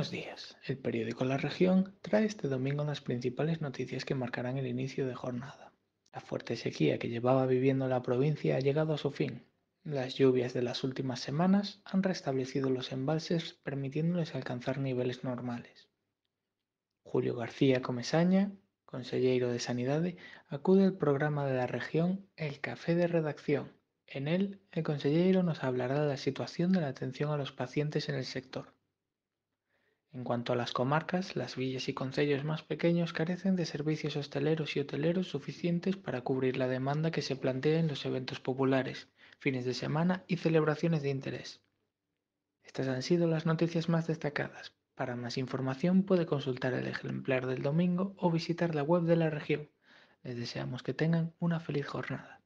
Buenos días. El periódico La Región trae este domingo las principales noticias que marcarán el inicio de jornada. La fuerte sequía que llevaba viviendo la provincia ha llegado a su fin. Las lluvias de las últimas semanas han restablecido los embalses permitiéndoles alcanzar niveles normales. Julio García Comesaña, consejero de Sanidad, acude al programa de la región El Café de Redacción. En él, el consejero nos hablará de la situación de la atención a los pacientes en el sector. En cuanto a las comarcas, las villas y concellos más pequeños carecen de servicios hosteleros y hoteleros suficientes para cubrir la demanda que se plantea en los eventos populares, fines de semana y celebraciones de interés. Estas han sido las noticias más destacadas. Para más información puede consultar el ejemplar del domingo o visitar la web de la región. Les deseamos que tengan una feliz jornada.